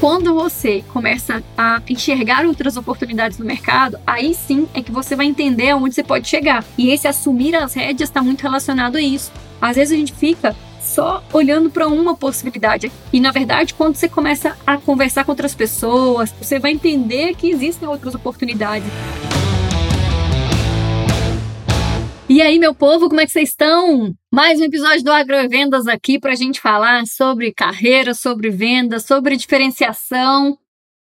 Quando você começa a enxergar outras oportunidades no mercado, aí sim é que você vai entender aonde você pode chegar. E esse assumir as rédeas está muito relacionado a isso. Às vezes a gente fica só olhando para uma possibilidade. E na verdade, quando você começa a conversar com outras pessoas, você vai entender que existem outras oportunidades. E aí, meu povo, como é que vocês estão? Mais um episódio do Agrovendas aqui para a gente falar sobre carreira, sobre vendas, sobre diferenciação.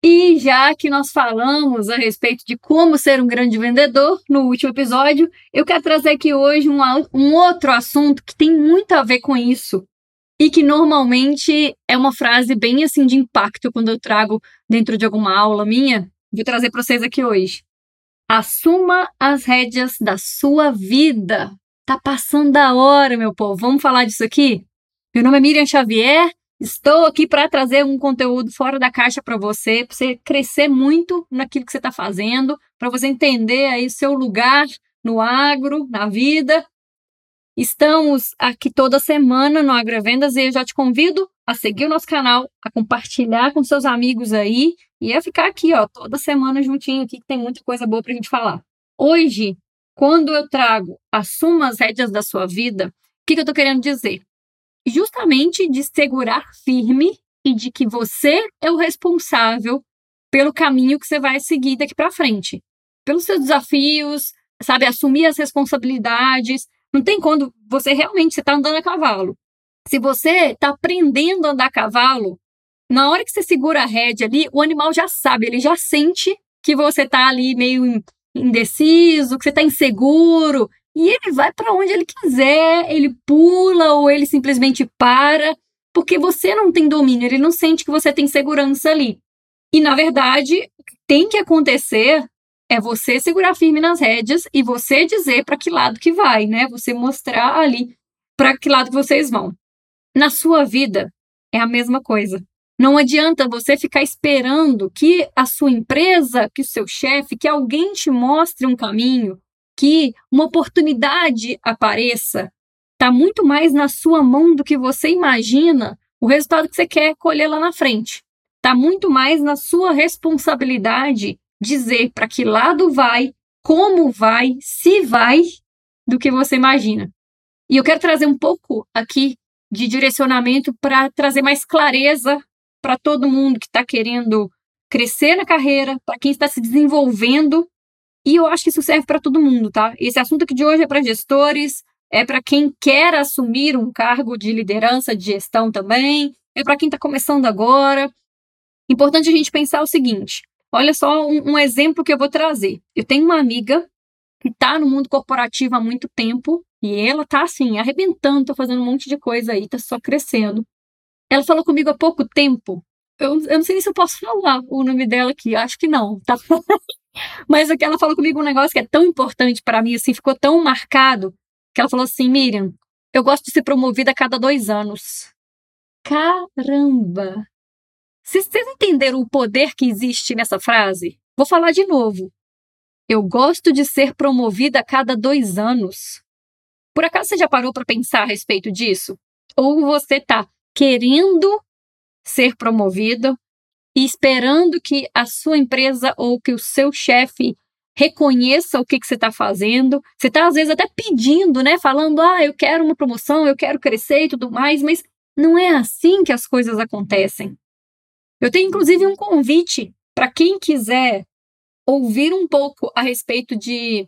E já que nós falamos a respeito de como ser um grande vendedor no último episódio, eu quero trazer aqui hoje um, um outro assunto que tem muito a ver com isso e que normalmente é uma frase bem assim de impacto quando eu trago dentro de alguma aula minha. Vou trazer para vocês aqui hoje. Assuma as rédeas da sua vida. Tá passando da hora, meu povo. Vamos falar disso aqui? Meu nome é Miriam Xavier. Estou aqui para trazer um conteúdo fora da caixa para você, para você crescer muito naquilo que você está fazendo, para você entender aí seu lugar no agro, na vida. Estamos aqui toda semana no Agrovendas e eu já te convido a seguir o nosso canal, a compartilhar com seus amigos aí e a ficar aqui, ó, toda semana juntinho aqui, que tem muita coisa boa pra gente falar. Hoje, quando eu trago assuma as rédeas da sua vida, o que, que eu tô querendo dizer? Justamente de segurar firme e de que você é o responsável pelo caminho que você vai seguir daqui para frente. Pelos seus desafios, sabe, assumir as responsabilidades. Não tem quando você realmente está andando a cavalo. Se você está aprendendo a andar a cavalo, na hora que você segura a rédea ali, o animal já sabe, ele já sente que você tá ali meio indeciso, que você tá inseguro, e ele vai para onde ele quiser, ele pula ou ele simplesmente para, porque você não tem domínio, ele não sente que você tem segurança ali. E na verdade, o que tem que acontecer é você segurar firme nas rédeas e você dizer para que lado que vai, né? Você mostrar ali para que lado vocês vão. Na sua vida é a mesma coisa. Não adianta você ficar esperando que a sua empresa, que o seu chefe, que alguém te mostre um caminho, que uma oportunidade apareça. Está muito mais na sua mão do que você imagina o resultado que você quer colher lá na frente. Está muito mais na sua responsabilidade dizer para que lado vai, como vai, se vai, do que você imagina. E eu quero trazer um pouco aqui de direcionamento para trazer mais clareza para todo mundo que está querendo crescer na carreira, para quem está se desenvolvendo. E eu acho que isso serve para todo mundo, tá? Esse assunto aqui de hoje é para gestores, é para quem quer assumir um cargo de liderança, de gestão também, é para quem está começando agora. Importante a gente pensar o seguinte: olha só um, um exemplo que eu vou trazer. Eu tenho uma amiga que está no mundo corporativo há muito tempo e ela está assim, arrebentando, tá fazendo um monte de coisa aí, está só crescendo. Ela falou comigo há pouco tempo. Eu, eu não sei nem se eu posso falar o nome dela aqui, acho que não, tá? Mas aqui ela falou comigo um negócio que é tão importante para mim, assim, ficou tão marcado, que ela falou assim: Miriam, eu gosto de ser promovida a cada dois anos. Caramba! Vocês entenderam o poder que existe nessa frase? Vou falar de novo. Eu gosto de ser promovida a cada dois anos. Por acaso você já parou para pensar a respeito disso? Ou você tá querendo ser promovido e esperando que a sua empresa ou que o seu chefe reconheça o que, que você está fazendo. Você está, às vezes, até pedindo, né? Falando, ah, eu quero uma promoção, eu quero crescer e tudo mais, mas não é assim que as coisas acontecem. Eu tenho, inclusive, um convite para quem quiser ouvir um pouco a respeito de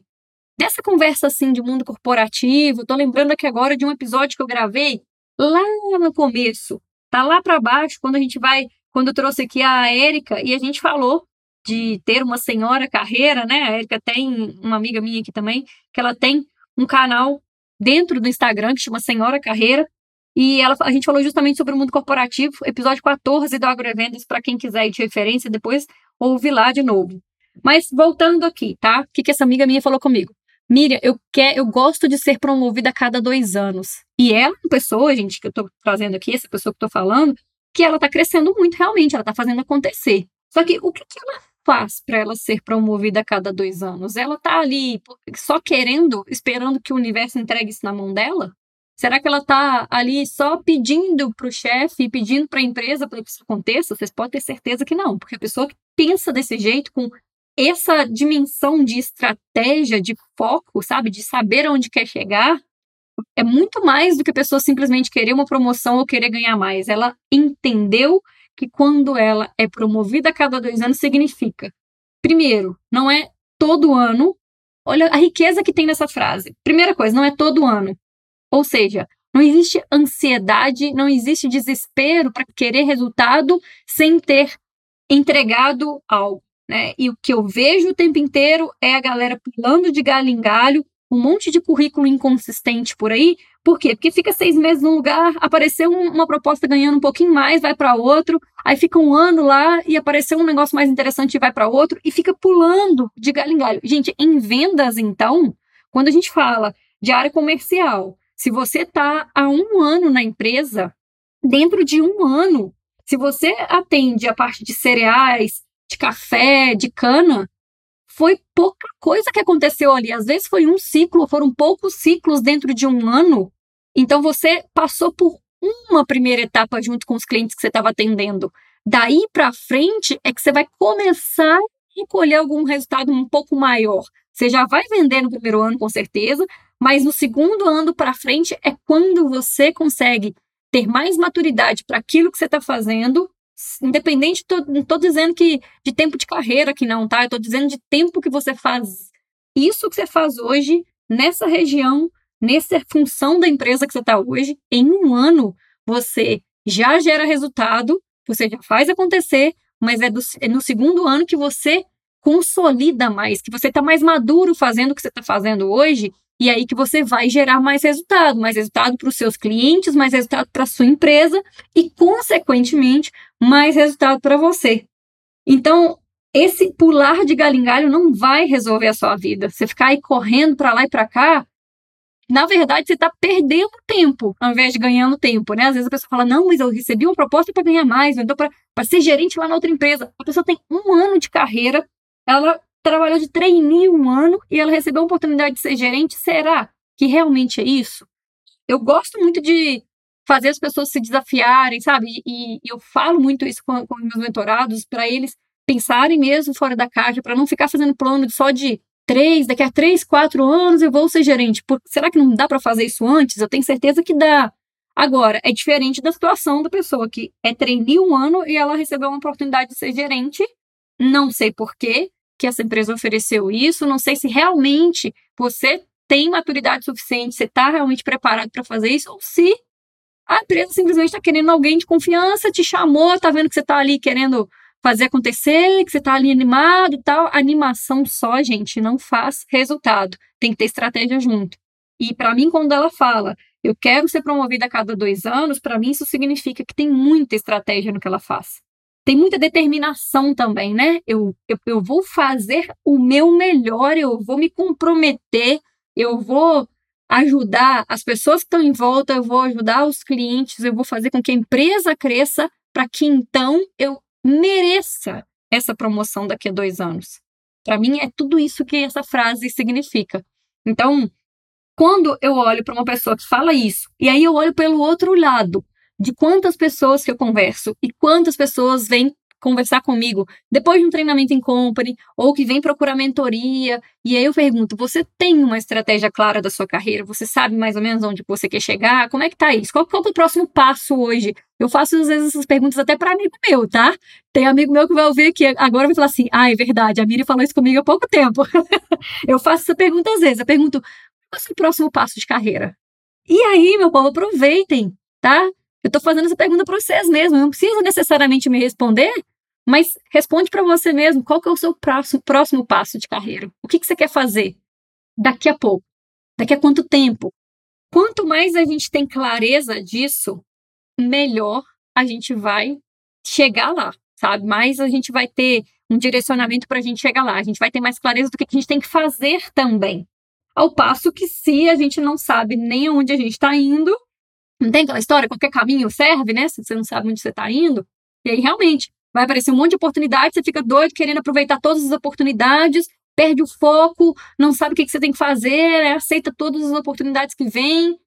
dessa conversa assim de mundo corporativo. Estou lembrando aqui agora de um episódio que eu gravei lá no começo, tá lá para baixo, quando a gente vai, quando eu trouxe aqui a Érica e a gente falou de ter uma senhora carreira, né? A Érica tem uma amiga minha aqui também, que ela tem um canal dentro do Instagram que chama Senhora Carreira. E ela, a gente falou justamente sobre o mundo corporativo, episódio 14 do Agroevendas, para quem quiser ir de referência, depois ouve lá de novo. Mas voltando aqui, tá? O que, que essa amiga minha falou comigo? Miriam, eu, quer, eu gosto de ser promovida a cada dois anos. E ela é uma pessoa, gente, que eu tô trazendo aqui, essa pessoa que eu tô falando, que ela tá crescendo muito realmente, ela tá fazendo acontecer. Só que o que, que ela faz para ela ser promovida a cada dois anos? Ela tá ali só querendo, esperando que o universo entregue isso na mão dela? Será que ela está ali só pedindo para o chefe, pedindo para a empresa para que isso aconteça? Vocês podem ter certeza que não, porque a pessoa que pensa desse jeito, com essa dimensão de estratégia, de foco, sabe, de saber onde quer chegar, é muito mais do que a pessoa simplesmente querer uma promoção ou querer ganhar mais. Ela entendeu que quando ela é promovida a cada dois anos, significa, primeiro, não é todo ano. Olha a riqueza que tem nessa frase. Primeira coisa, não é todo ano. Ou seja, não existe ansiedade, não existe desespero para querer resultado sem ter entregado algo. Né? E o que eu vejo o tempo inteiro é a galera pulando de galho em galho, um monte de currículo inconsistente por aí. Por quê? Porque fica seis meses num lugar, apareceu uma proposta ganhando um pouquinho mais, vai para outro, aí fica um ano lá e apareceu um negócio mais interessante e vai para outro, e fica pulando de galho em galho. Gente, em vendas, então, quando a gente fala de área comercial, se você está há um ano na empresa, dentro de um ano, se você atende a parte de cereais, de café, de cana, foi pouca coisa que aconteceu ali. Às vezes foi um ciclo, foram poucos ciclos dentro de um ano. Então você passou por uma primeira etapa junto com os clientes que você estava atendendo. Daí para frente é que você vai começar a colher algum resultado um pouco maior. Você já vai vender no primeiro ano, com certeza, mas no segundo ano para frente é quando você consegue ter mais maturidade para aquilo que você está fazendo independente, tô, não estou dizendo que de tempo de carreira que não, tá? Eu estou dizendo de tempo que você faz isso que você faz hoje, nessa região, nessa função da empresa que você está hoje, em um ano você já gera resultado, você já faz acontecer, mas é, do, é no segundo ano que você consolida mais, que você está mais maduro fazendo o que você está fazendo hoje, e aí que você vai gerar mais resultado, mais resultado para os seus clientes, mais resultado para a sua empresa e, consequentemente, mais resultado para você. Então, esse pular de galho em galho não vai resolver a sua vida. Você ficar aí correndo para lá e para cá, na verdade, você está perdendo tempo ao invés de ganhando tempo, né? Às vezes a pessoa fala, não, mas eu recebi uma proposta para ganhar mais, então para ser gerente lá na outra empresa. A pessoa tem um ano de carreira, ela trabalhou de trainee um ano e ela recebeu a oportunidade de ser gerente. Será que realmente é isso? Eu gosto muito de fazer as pessoas se desafiarem, sabe? E, e eu falo muito isso com, com meus mentorados, para eles pensarem mesmo fora da caixa, para não ficar fazendo plano só de três, daqui a três, quatro anos eu vou ser gerente. Será que não dá para fazer isso antes? Eu tenho certeza que dá. Agora, é diferente da situação da pessoa que é trainee um ano e ela recebeu uma oportunidade de ser gerente, não sei porquê, que essa empresa ofereceu isso, não sei se realmente você tem maturidade suficiente, você está realmente preparado para fazer isso, ou se a empresa simplesmente está querendo alguém de confiança, te chamou, está vendo que você está ali querendo fazer acontecer, que você está ali animado e tal. Animação só, gente, não faz resultado. Tem que ter estratégia junto. E para mim, quando ela fala, eu quero ser promovida a cada dois anos, para mim isso significa que tem muita estratégia no que ela faz tem muita determinação também, né? Eu, eu, eu vou fazer o meu melhor, eu vou me comprometer, eu vou ajudar as pessoas que estão em volta, eu vou ajudar os clientes, eu vou fazer com que a empresa cresça para que então eu mereça essa promoção daqui a dois anos. Para mim, é tudo isso que essa frase significa. Então, quando eu olho para uma pessoa que fala isso, e aí eu olho pelo outro lado, de quantas pessoas que eu converso e quantas pessoas vêm conversar comigo depois de um treinamento em company ou que vem procurar mentoria. E aí eu pergunto: você tem uma estratégia clara da sua carreira? Você sabe mais ou menos onde você quer chegar? Como é que tá isso? Qual, qual é o próximo passo hoje? Eu faço às vezes essas perguntas até para amigo meu, tá? Tem amigo meu que vai ouvir aqui agora vai falar assim: ah, é verdade, a Miri falou isso comigo há pouco tempo. eu faço essa pergunta às vezes. Eu pergunto: qual é o próximo passo de carreira? E aí, meu povo, aproveitem, tá? Eu estou fazendo essa pergunta para vocês mesmo. Não precisa necessariamente me responder, mas responde para você mesmo. Qual que é o seu próximo, próximo passo de carreira? O que, que você quer fazer daqui a pouco? Daqui a quanto tempo? Quanto mais a gente tem clareza disso, melhor a gente vai chegar lá, sabe? Mais a gente vai ter um direcionamento para a gente chegar lá. A gente vai ter mais clareza do que a gente tem que fazer também. Ao passo que, se a gente não sabe nem onde a gente está indo, não tem aquela história, qualquer caminho serve, né? Se você não sabe onde você está indo. E aí, realmente, vai aparecer um monte de oportunidades, você fica doido querendo aproveitar todas as oportunidades, perde o foco, não sabe o que, você tem que fazer, né? aceita todas as oportunidades que vêm.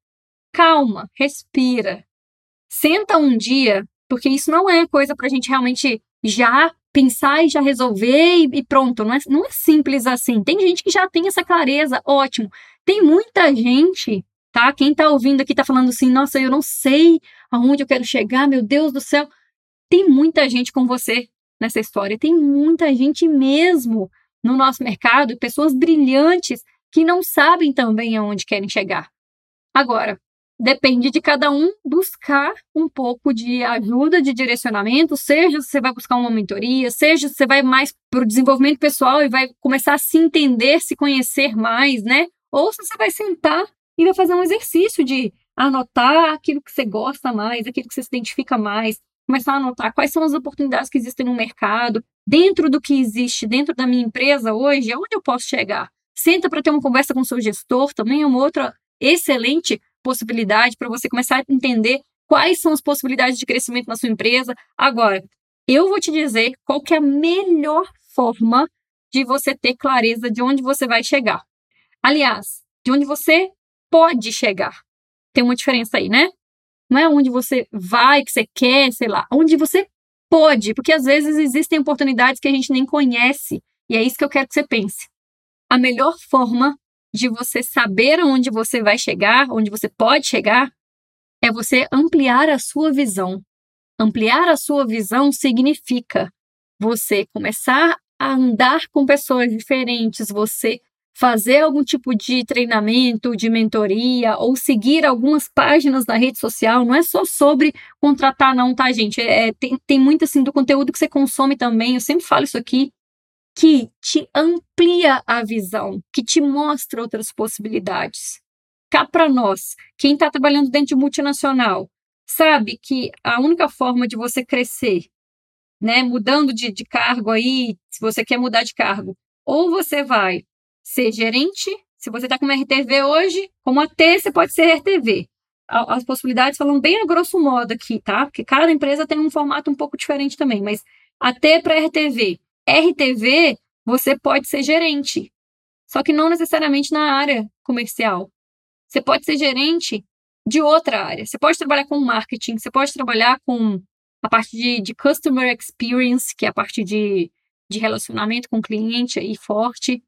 calma, respira. Senta um dia, porque isso não é coisa para a gente realmente já pensar e já resolver e pronto. Não é, não é simples assim. Tem gente que já tem essa clareza, ótimo. Tem muita gente, tá? Quem tá ouvindo aqui tá falando assim, nossa, eu não sei aonde eu quero chegar, meu Deus do céu. Tem muita gente com você nessa história. Tem muita gente mesmo no nosso mercado, pessoas brilhantes que não sabem também aonde querem chegar. Agora, depende de cada um buscar um pouco de ajuda, de direcionamento, seja você vai buscar uma mentoria, seja você vai mais para o desenvolvimento pessoal e vai começar a se entender, se conhecer mais, né? Ou se você vai sentar e vai fazer um exercício de anotar aquilo que você gosta mais, aquilo que você se identifica mais, começar a anotar quais são as oportunidades que existem no mercado, dentro do que existe dentro da minha empresa hoje, aonde eu posso chegar. Senta para ter uma conversa com o seu gestor, também é uma outra excelente possibilidade para você começar a entender quais são as possibilidades de crescimento na sua empresa. Agora, eu vou te dizer qual que é a melhor forma de você ter clareza de onde você vai chegar. Aliás, de onde você pode chegar. Tem uma diferença aí, né? Não é onde você vai, que você quer, sei lá, onde você pode, porque às vezes existem oportunidades que a gente nem conhece, e é isso que eu quero que você pense. A melhor forma de você saber onde você vai chegar, onde você pode chegar, é você ampliar a sua visão. Ampliar a sua visão significa você começar a andar com pessoas diferentes, você fazer algum tipo de treinamento, de mentoria, ou seguir algumas páginas na rede social, não é só sobre contratar, não, tá, gente? É, tem, tem muito assim do conteúdo que você consome também. Eu sempre falo isso aqui, que te amplia a visão, que te mostra outras possibilidades. Cá para nós, quem está trabalhando dentro de multinacional, sabe que a única forma de você crescer, né, mudando de, de cargo aí, se você quer mudar de cargo, ou você vai ser gerente. Se você está com uma RTV hoje, como AT, você pode ser RTV. As possibilidades falam bem a grosso modo aqui, tá? Porque cada empresa tem um formato um pouco diferente também. Mas AT para RTV. RTV, você pode ser gerente. Só que não necessariamente na área comercial. Você pode ser gerente de outra área. Você pode trabalhar com marketing, você pode trabalhar com a parte de, de customer experience, que é a parte de, de relacionamento com o cliente aí forte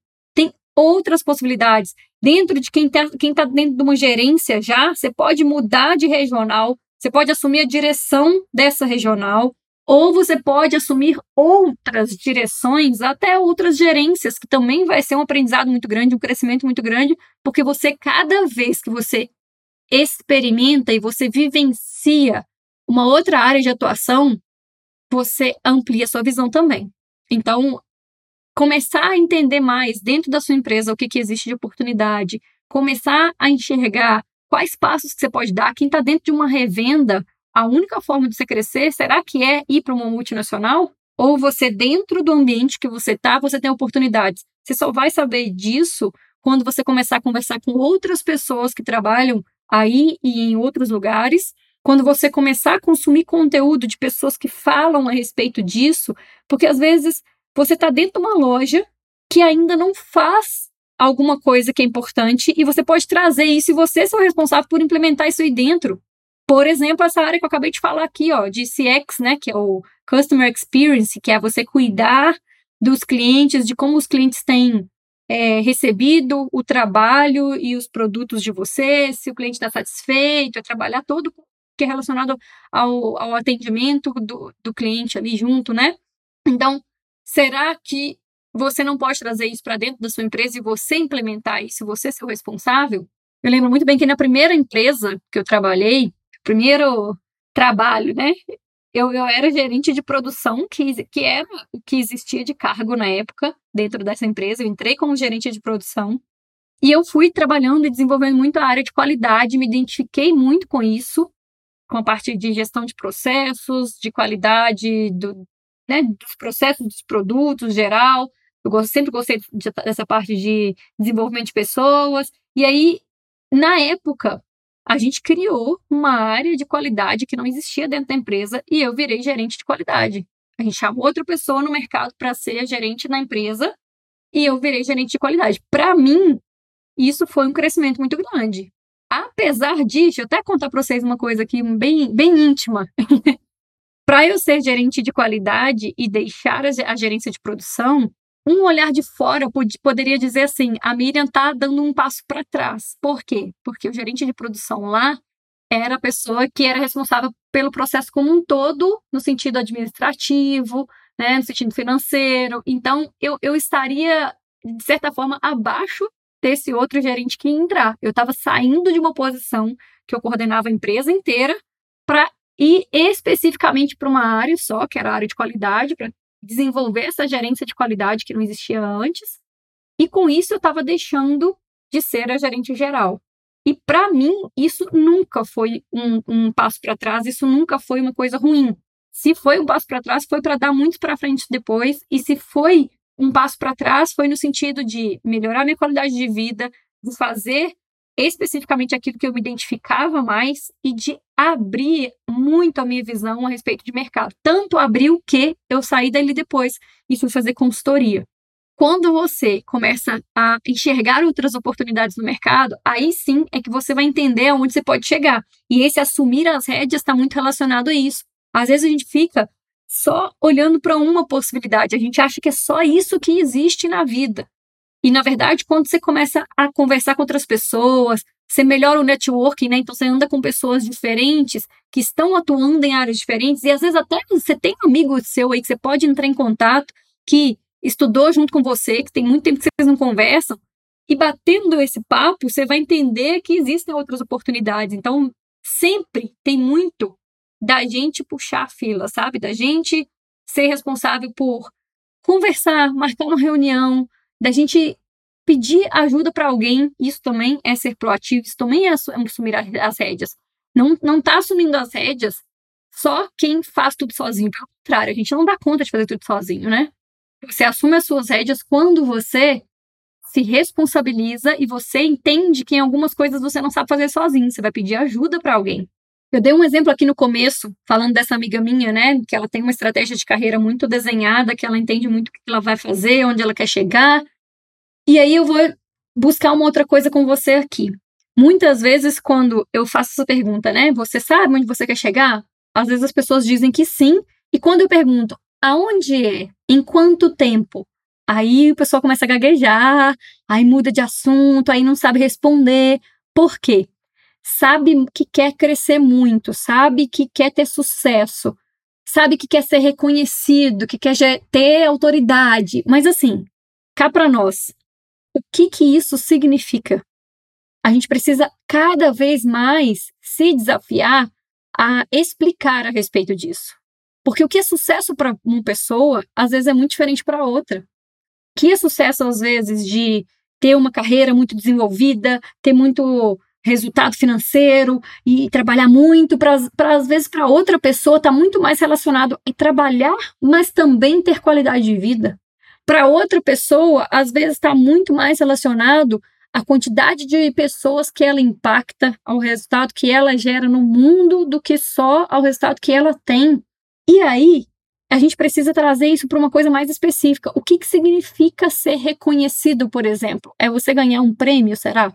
outras possibilidades. Dentro de quem está quem tá dentro de uma gerência já, você pode mudar de regional, você pode assumir a direção dessa regional, ou você pode assumir outras direções, até outras gerências, que também vai ser um aprendizado muito grande, um crescimento muito grande, porque você, cada vez que você experimenta e você vivencia uma outra área de atuação, você amplia sua visão também. Então, começar a entender mais dentro da sua empresa o que, que existe de oportunidade, começar a enxergar quais passos que você pode dar. Quem está dentro de uma revenda, a única forma de você crescer, será que é ir para uma multinacional? Ou você, dentro do ambiente que você está, você tem oportunidades? Você só vai saber disso quando você começar a conversar com outras pessoas que trabalham aí e em outros lugares, quando você começar a consumir conteúdo de pessoas que falam a respeito disso, porque às vezes você está dentro de uma loja que ainda não faz alguma coisa que é importante e você pode trazer isso e você é o responsável por implementar isso aí dentro. Por exemplo, essa área que eu acabei de falar aqui, ó, de CX, né, que é o Customer Experience, que é você cuidar dos clientes, de como os clientes têm é, recebido o trabalho e os produtos de você, se o cliente está satisfeito, é trabalhar todo que é relacionado ao, ao atendimento do, do cliente ali junto, né? Então, Será que você não pode trazer isso para dentro da sua empresa e você implementar isso, você ser o responsável? Eu lembro muito bem que na primeira empresa que eu trabalhei, primeiro trabalho, né? Eu, eu era gerente de produção, que, que era o que existia de cargo na época dentro dessa empresa. Eu entrei como gerente de produção e eu fui trabalhando e desenvolvendo muito a área de qualidade, me identifiquei muito com isso, com a parte de gestão de processos, de qualidade do, né, dos processos dos produtos geral. Eu sempre gostei dessa parte de desenvolvimento de pessoas. E aí, na época, a gente criou uma área de qualidade que não existia dentro da empresa e eu virei gerente de qualidade. A gente chamou outra pessoa no mercado para ser gerente na empresa e eu virei gerente de qualidade. Para mim, isso foi um crescimento muito grande. apesar disso, eu até contar para vocês uma coisa aqui bem, bem íntima. para eu ser gerente de qualidade e deixar a gerência de produção, um olhar de fora poderia dizer assim: a Miriam está dando um passo para trás. Por quê? Porque o gerente de produção lá era a pessoa que era responsável pelo processo como um todo, no sentido administrativo, né, no sentido financeiro. Então, eu, eu estaria, de certa forma, abaixo desse outro gerente que ia entrar. Eu estava saindo de uma posição que eu coordenava a empresa inteira para ir especificamente para uma área só, que era a área de qualidade, para desenvolver essa gerência de qualidade que não existia antes. E com isso eu estava deixando de ser a gerente geral. E para mim, isso nunca foi um, um passo para trás, isso nunca foi uma coisa ruim. Se foi um passo para trás, foi para dar muito para frente depois. E se foi um passo para trás, foi no sentido de melhorar minha qualidade de vida, de fazer especificamente aquilo que eu me identificava mais e de abrir muito a minha visão a respeito de mercado. Tanto abriu que eu saí dali depois e fui fazer consultoria. Quando você começa a enxergar outras oportunidades no mercado, aí sim é que você vai entender aonde você pode chegar. E esse assumir as rédeas está muito relacionado a isso. Às vezes a gente fica só olhando para uma possibilidade, a gente acha que é só isso que existe na vida. E, na verdade, quando você começa a conversar com outras pessoas, você melhora o networking, né? Então, você anda com pessoas diferentes que estão atuando em áreas diferentes, e às vezes até você tem um amigo seu aí que você pode entrar em contato, que estudou junto com você, que tem muito tempo que vocês não conversam, e batendo esse papo, você vai entender que existem outras oportunidades. Então, sempre tem muito da gente puxar a fila, sabe? Da gente ser responsável por conversar, marcar uma reunião, da gente pedir ajuda para alguém, isso também é ser proativo, isso também é assumir as rédeas. Não, não tá assumindo as rédeas só quem faz tudo sozinho. Pelo contrário, a gente não dá conta de fazer tudo sozinho, né? Você assume as suas rédeas quando você se responsabiliza e você entende que em algumas coisas você não sabe fazer sozinho. Você vai pedir ajuda para alguém. Eu dei um exemplo aqui no começo, falando dessa amiga minha, né? Que ela tem uma estratégia de carreira muito desenhada, que ela entende muito o que ela vai fazer, onde ela quer chegar. E aí eu vou buscar uma outra coisa com você aqui. Muitas vezes, quando eu faço essa pergunta, né? Você sabe onde você quer chegar? Às vezes as pessoas dizem que sim. E quando eu pergunto, aonde é? Em quanto tempo? Aí o pessoal começa a gaguejar, aí muda de assunto, aí não sabe responder. Por quê? Sabe que quer crescer muito, sabe que quer ter sucesso, sabe que quer ser reconhecido, que quer ter autoridade. Mas assim, cá para nós, o que que isso significa? A gente precisa cada vez mais se desafiar a explicar a respeito disso. Porque o que é sucesso para uma pessoa, às vezes é muito diferente para outra. O que é sucesso, às vezes, de ter uma carreira muito desenvolvida, ter muito resultado financeiro e trabalhar muito, para às vezes para outra pessoa está muito mais relacionado a trabalhar, mas também ter qualidade de vida. Para outra pessoa, às vezes está muito mais relacionado à quantidade de pessoas que ela impacta, ao resultado que ela gera no mundo, do que só ao resultado que ela tem. E aí, a gente precisa trazer isso para uma coisa mais específica. O que, que significa ser reconhecido, por exemplo? É você ganhar um prêmio, será?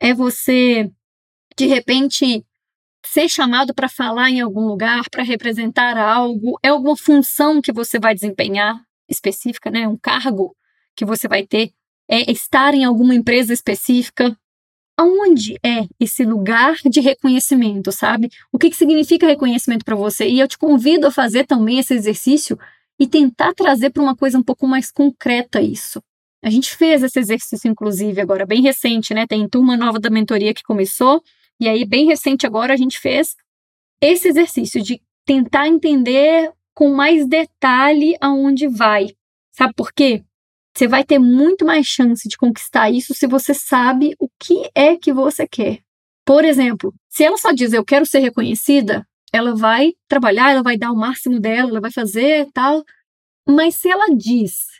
É você, de repente, ser chamado para falar em algum lugar, para representar algo, é alguma função que você vai desempenhar específica, né? Um cargo que você vai ter, é estar em alguma empresa específica. Aonde é esse lugar de reconhecimento, sabe? O que, que significa reconhecimento para você? E eu te convido a fazer também esse exercício e tentar trazer para uma coisa um pouco mais concreta isso. A gente fez esse exercício, inclusive, agora, bem recente, né? Tem turma nova da mentoria que começou, e aí, bem recente agora, a gente fez esse exercício de tentar entender com mais detalhe aonde vai. Sabe por quê? Você vai ter muito mais chance de conquistar isso se você sabe o que é que você quer. Por exemplo, se ela só diz eu quero ser reconhecida, ela vai trabalhar, ela vai dar o máximo dela, ela vai fazer tal. Mas se ela diz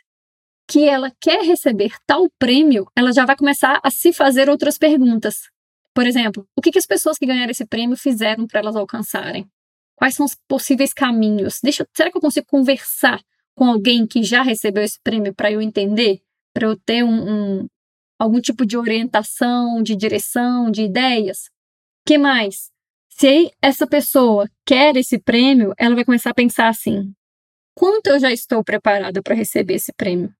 que ela quer receber tal prêmio, ela já vai começar a se fazer outras perguntas. Por exemplo, o que, que as pessoas que ganharam esse prêmio fizeram para elas alcançarem? Quais são os possíveis caminhos? Deixa, será que eu consigo conversar com alguém que já recebeu esse prêmio para eu entender, para eu ter um, um, algum tipo de orientação, de direção, de ideias? que mais? Se essa pessoa quer esse prêmio, ela vai começar a pensar assim: quanto eu já estou preparada para receber esse prêmio?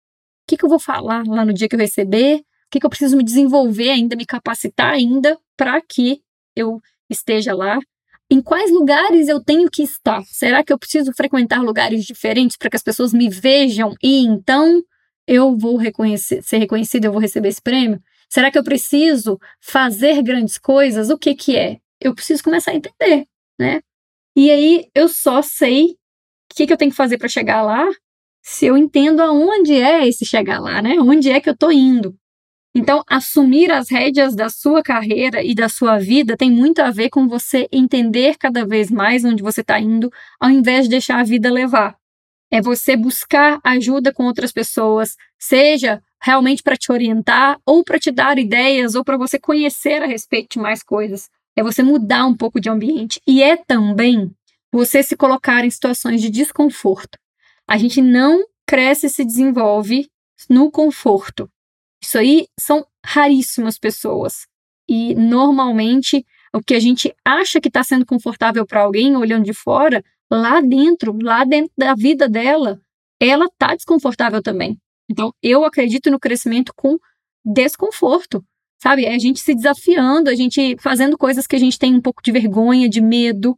O que, que eu vou falar lá no dia que eu receber? O que, que eu preciso me desenvolver ainda, me capacitar ainda para que eu esteja lá? Em quais lugares eu tenho que estar? Será que eu preciso frequentar lugares diferentes para que as pessoas me vejam e então eu vou reconhecer, ser reconhecido, eu vou receber esse prêmio? Será que eu preciso fazer grandes coisas? O que que é? Eu preciso começar a entender, né? E aí eu só sei o que, que eu tenho que fazer para chegar lá se eu entendo aonde é esse chegar lá, né? Onde é que eu estou indo? Então, assumir as rédeas da sua carreira e da sua vida tem muito a ver com você entender cada vez mais onde você está indo, ao invés de deixar a vida levar. É você buscar ajuda com outras pessoas, seja realmente para te orientar, ou para te dar ideias, ou para você conhecer a respeito de mais coisas. É você mudar um pouco de ambiente. E é também você se colocar em situações de desconforto. A gente não cresce e se desenvolve no conforto. Isso aí são raríssimas pessoas. E normalmente o que a gente acha que está sendo confortável para alguém olhando de fora, lá dentro, lá dentro da vida dela, ela está desconfortável também. Então, eu acredito no crescimento com desconforto, sabe? É a gente se desafiando, a gente fazendo coisas que a gente tem um pouco de vergonha, de medo.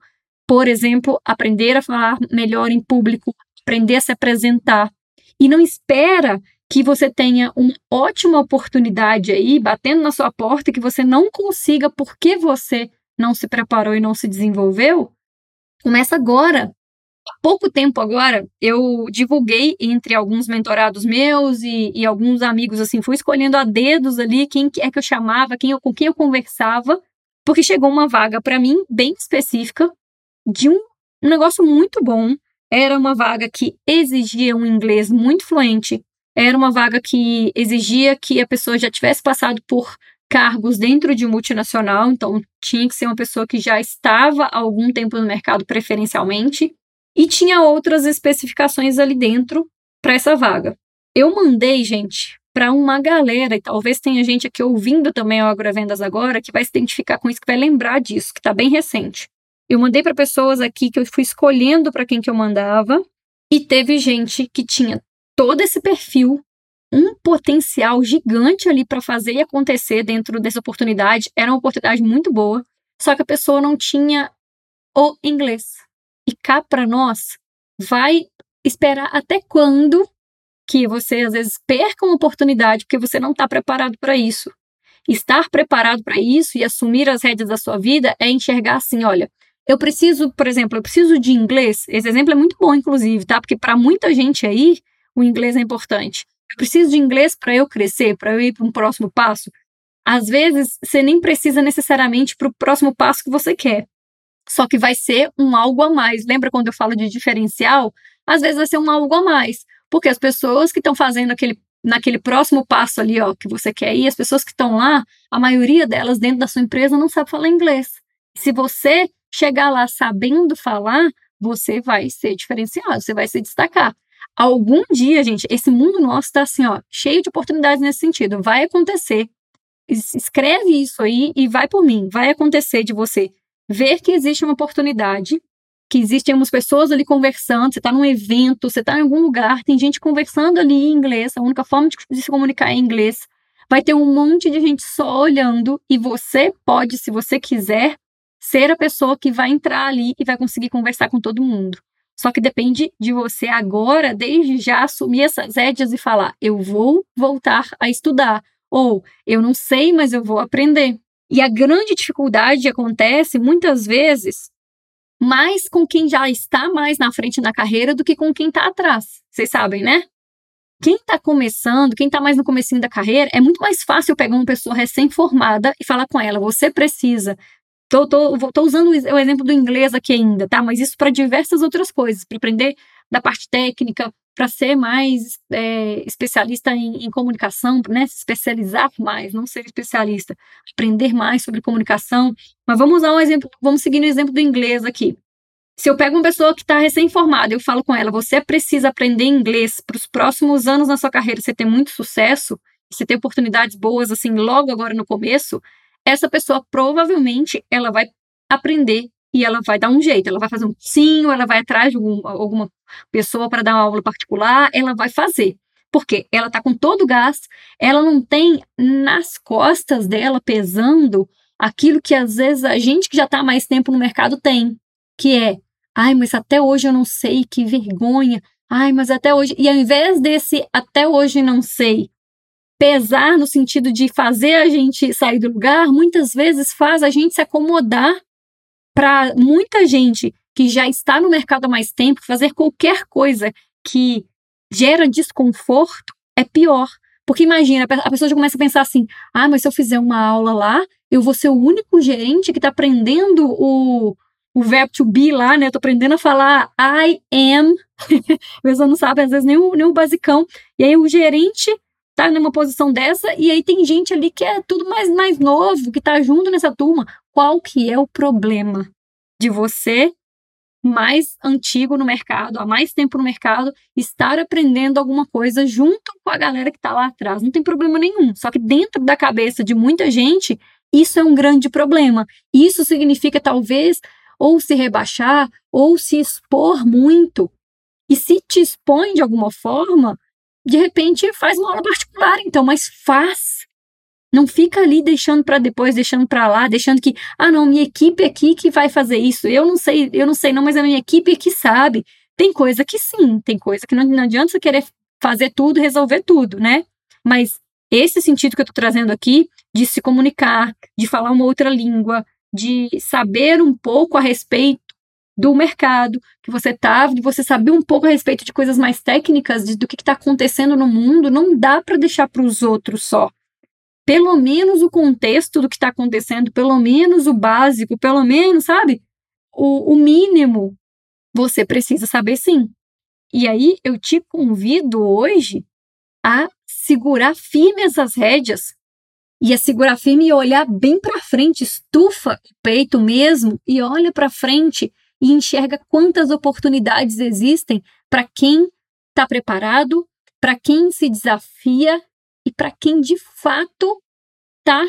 Por exemplo, aprender a falar melhor em público, aprender a se apresentar. E não espera que você tenha uma ótima oportunidade aí batendo na sua porta que você não consiga porque você não se preparou e não se desenvolveu. Começa agora há pouco tempo agora, eu divulguei entre alguns mentorados meus e, e, alguns amigos, assim, fui escolhendo a dedos ali quem é que eu chamava, quem eu, com quem eu conversava, porque chegou uma vaga para mim bem específica de um, um negócio muito bom. Era uma vaga que exigia um inglês muito fluente, era uma vaga que exigia que a pessoa já tivesse passado por cargos dentro de multinacional, então tinha que ser uma pessoa que já estava há algum tempo no mercado preferencialmente. E tinha outras especificações ali dentro para essa vaga. Eu mandei, gente, para uma galera, e talvez tenha gente aqui ouvindo também o Agrovendas agora, que vai se identificar com isso, que vai lembrar disso, que está bem recente. Eu mandei para pessoas aqui que eu fui escolhendo para quem que eu mandava, e teve gente que tinha todo esse perfil, um potencial gigante ali para fazer e acontecer dentro dessa oportunidade. Era uma oportunidade muito boa, só que a pessoa não tinha o inglês. E cá para nós, vai esperar até quando que você às vezes perca uma oportunidade porque você não está preparado para isso. Estar preparado para isso e assumir as rédeas da sua vida é enxergar assim, olha, eu preciso, por exemplo, eu preciso de inglês. Esse exemplo é muito bom, inclusive, tá? Porque para muita gente aí, o inglês é importante. Eu preciso de inglês para eu crescer, para eu ir para um próximo passo. Às vezes, você nem precisa necessariamente para o próximo passo que você quer só que vai ser um algo a mais. Lembra quando eu falo de diferencial? Às vezes vai ser um algo a mais, porque as pessoas que estão fazendo aquele naquele próximo passo ali, ó, que você quer ir, as pessoas que estão lá, a maioria delas dentro da sua empresa não sabe falar inglês. Se você chegar lá sabendo falar, você vai ser diferenciado, você vai se destacar. Algum dia, gente, esse mundo nosso está assim, ó, cheio de oportunidades nesse sentido. Vai acontecer. Escreve isso aí e vai por mim. Vai acontecer de você ver que existe uma oportunidade, que existem umas pessoas ali conversando, você está num evento, você está em algum lugar, tem gente conversando ali em inglês, a única forma de, se comunicar é em inglês. Vai ter um monte de gente só olhando e você pode, se você quiser, ser a pessoa que vai entrar ali e vai conseguir conversar com todo mundo. Só que depende de você agora, desde já, assumir essas rédeas e falar: eu vou voltar a estudar. Ou eu não sei, mas eu vou aprender. E a grande dificuldade acontece muitas vezes mais com quem já está mais na frente na carreira do que com quem está atrás. Vocês sabem, né? Quem está começando, quem está mais no comecinho da carreira, é muito mais fácil pegar uma pessoa recém-formada e falar com ela, você precisa. Tô, tô, tô usando o exemplo do inglês aqui ainda, tá? Mas isso para diversas outras coisas, para aprender da parte técnica, para ser mais é, especialista em, em, comunicação, né? se especializar mais, não ser especialista, aprender mais sobre comunicação. Mas vamos usar um exemplo, vamos seguir no exemplo do inglês aqui. Se eu pego uma pessoa que está recém-formada, eu falo com ela, você precisa aprender inglês para os próximos anos na sua carreira, você ter muito sucesso, você ter oportunidades boas assim logo agora no começo, essa pessoa provavelmente ela vai aprender e ela vai dar um jeito, ela vai fazer um cursinho, ela vai atrás de algum, alguma pessoa para dar uma aula particular, ela vai fazer. Porque ela está com todo o gás, ela não tem nas costas dela pesando aquilo que às vezes a gente que já está mais tempo no mercado tem, que é, ai, mas até hoje eu não sei, que vergonha. Ai, mas até hoje, e ao invés desse até hoje não sei, pesar no sentido de fazer a gente sair do lugar, muitas vezes faz a gente se acomodar para muita gente que já está no mercado há mais tempo, fazer qualquer coisa que gera desconforto é pior. Porque imagina, a pessoa já começa a pensar assim: ah, mas se eu fizer uma aula lá, eu vou ser o único gerente que está aprendendo o, o verbo to be lá, né? Eu tô aprendendo a falar I am. a pessoa não sabe, às vezes, nem o, nem o basicão. E aí o gerente tá numa posição dessa, e aí tem gente ali que é tudo mais, mais novo, que tá junto nessa turma. Qual que é o problema de você, mais antigo no mercado, há mais tempo no mercado, estar aprendendo alguma coisa junto com a galera que tá lá atrás? Não tem problema nenhum. Só que dentro da cabeça de muita gente, isso é um grande problema. Isso significa, talvez, ou se rebaixar, ou se expor muito. E se te expõe de alguma forma, de repente faz uma aula particular, então, mas faz. Não fica ali deixando para depois, deixando para lá, deixando que, ah, não, minha equipe aqui que vai fazer isso. Eu não sei, eu não sei não, mas a minha equipe aqui sabe. Tem coisa que sim, tem coisa que não, não adianta você querer fazer tudo, resolver tudo, né? Mas esse sentido que eu estou trazendo aqui, de se comunicar, de falar uma outra língua, de saber um pouco a respeito do mercado que você está, de você saber um pouco a respeito de coisas mais técnicas, de, do que está acontecendo no mundo, não dá para deixar para os outros só. Pelo menos o contexto do que está acontecendo, pelo menos o básico, pelo menos, sabe? O, o mínimo você precisa saber sim. E aí eu te convido hoje a segurar firme essas rédeas e é segurar firme e olhar bem para frente, estufa o peito mesmo e olha para frente e enxerga quantas oportunidades existem para quem está preparado, para quem se desafia e para quem de fato está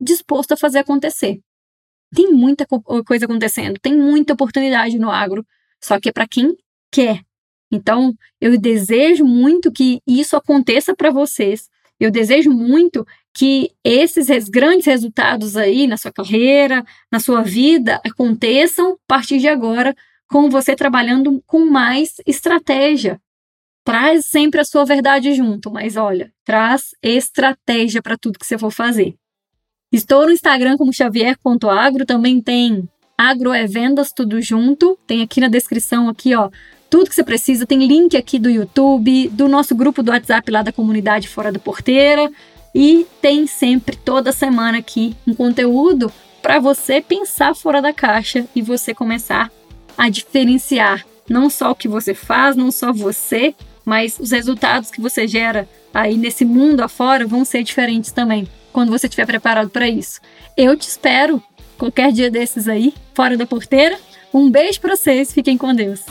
disposto a fazer acontecer. Tem muita coisa acontecendo, tem muita oportunidade no agro, só que é para quem quer. Então, eu desejo muito que isso aconteça para vocês. Eu desejo muito que esses grandes resultados aí na sua carreira, na sua vida, aconteçam a partir de agora, com você trabalhando com mais estratégia. Traz sempre a sua verdade junto, mas olha, traz estratégia para tudo que você for fazer. Estou no Instagram como xavier.agro, também tem agro é vendas tudo junto, tem aqui na descrição aqui, ó, tudo que você precisa, tem link aqui do YouTube, do nosso grupo do WhatsApp lá da comunidade Fora da Porteira. E tem sempre, toda semana aqui, um conteúdo para você pensar fora da caixa e você começar a diferenciar não só o que você faz, não só você, mas os resultados que você gera aí nesse mundo afora vão ser diferentes também, quando você estiver preparado para isso. Eu te espero qualquer dia desses aí, fora da porteira. Um beijo para vocês, fiquem com Deus.